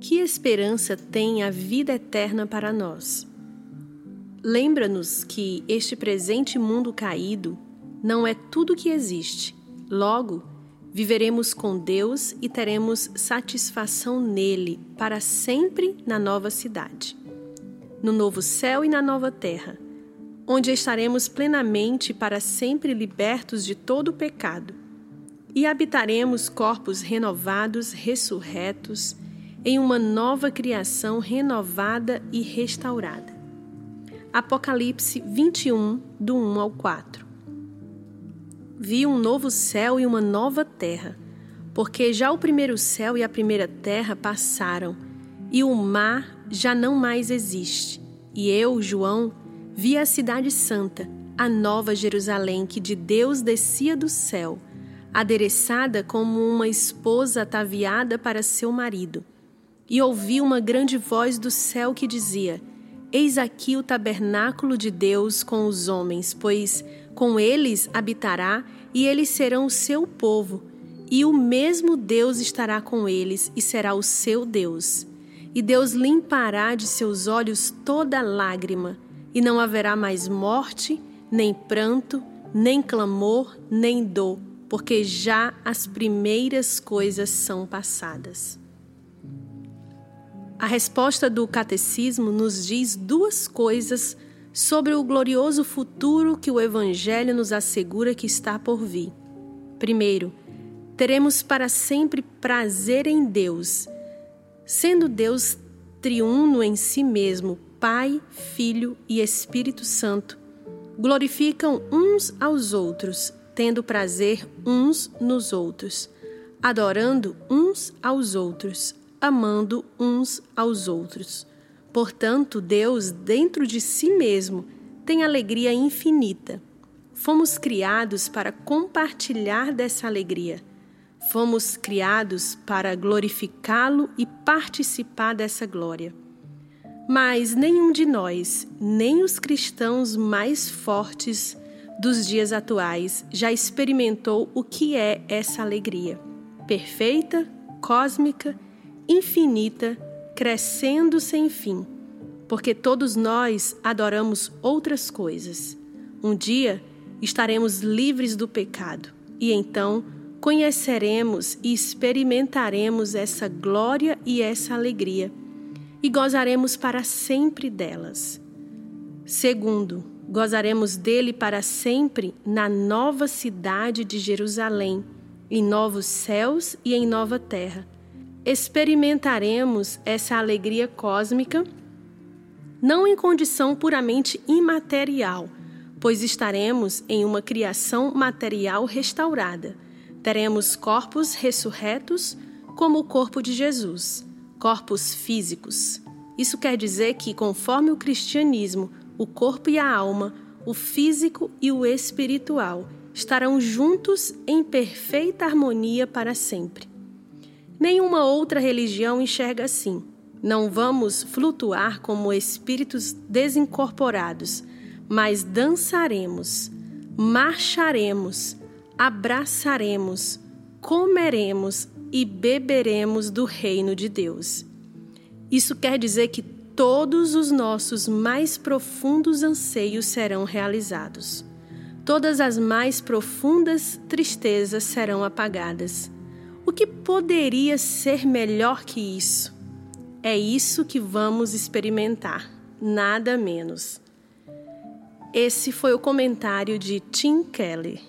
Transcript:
Que esperança tem a vida eterna para nós? Lembra-nos que este presente mundo caído não é tudo que existe. Logo, viveremos com Deus e teremos satisfação nele para sempre na nova cidade, no novo céu e na nova terra, onde estaremos plenamente para sempre libertos de todo o pecado e habitaremos corpos renovados, ressurretos, em uma nova criação renovada e restaurada. Apocalipse 21, do 1 ao 4. Vi um novo céu e uma nova terra, porque já o primeiro céu e a primeira terra passaram, e o mar já não mais existe. E eu, João, vi a cidade santa, a nova Jerusalém, que de Deus descia do céu, adereçada como uma esposa ataviada para seu marido. E ouvi uma grande voz do céu que dizia: Eis aqui o tabernáculo de Deus com os homens, pois com eles habitará e eles serão o seu povo, e o mesmo Deus estará com eles e será o seu Deus. E Deus limpará de seus olhos toda lágrima, e não haverá mais morte, nem pranto, nem clamor, nem dor, porque já as primeiras coisas são passadas. A resposta do catecismo nos diz duas coisas sobre o glorioso futuro que o Evangelho nos assegura que está por vir. Primeiro, teremos para sempre prazer em Deus, sendo Deus triuno em si mesmo, Pai, Filho e Espírito Santo. Glorificam uns aos outros, tendo prazer uns nos outros, adorando uns aos outros, amando uns aos outros. Portanto, Deus, dentro de si mesmo, tem alegria infinita. Fomos criados para compartilhar dessa alegria. Fomos criados para glorificá-lo e participar dessa glória. Mas nenhum de nós, nem os cristãos mais fortes dos dias atuais, já experimentou o que é essa alegria perfeita, cósmica infinita, crescendo sem fim, porque todos nós adoramos outras coisas. Um dia estaremos livres do pecado e então conheceremos e experimentaremos essa glória e essa alegria e gozaremos para sempre delas. Segundo, gozaremos dele para sempre na nova cidade de Jerusalém, em novos céus e em nova terra experimentaremos essa alegria cósmica não em condição puramente imaterial, pois estaremos em uma criação material restaurada. Teremos corpos ressurretos como o corpo de Jesus, corpos físicos. Isso quer dizer que, conforme o cristianismo, o corpo e a alma, o físico e o espiritual estarão juntos em perfeita harmonia para sempre. Nenhuma outra religião enxerga assim. Não vamos flutuar como espíritos desincorporados, mas dançaremos, marcharemos, abraçaremos, comeremos e beberemos do reino de Deus. Isso quer dizer que todos os nossos mais profundos anseios serão realizados. Todas as mais profundas tristezas serão apagadas o que poderia ser melhor que isso? É isso que vamos experimentar, nada menos. Esse foi o comentário de Tim Kelly.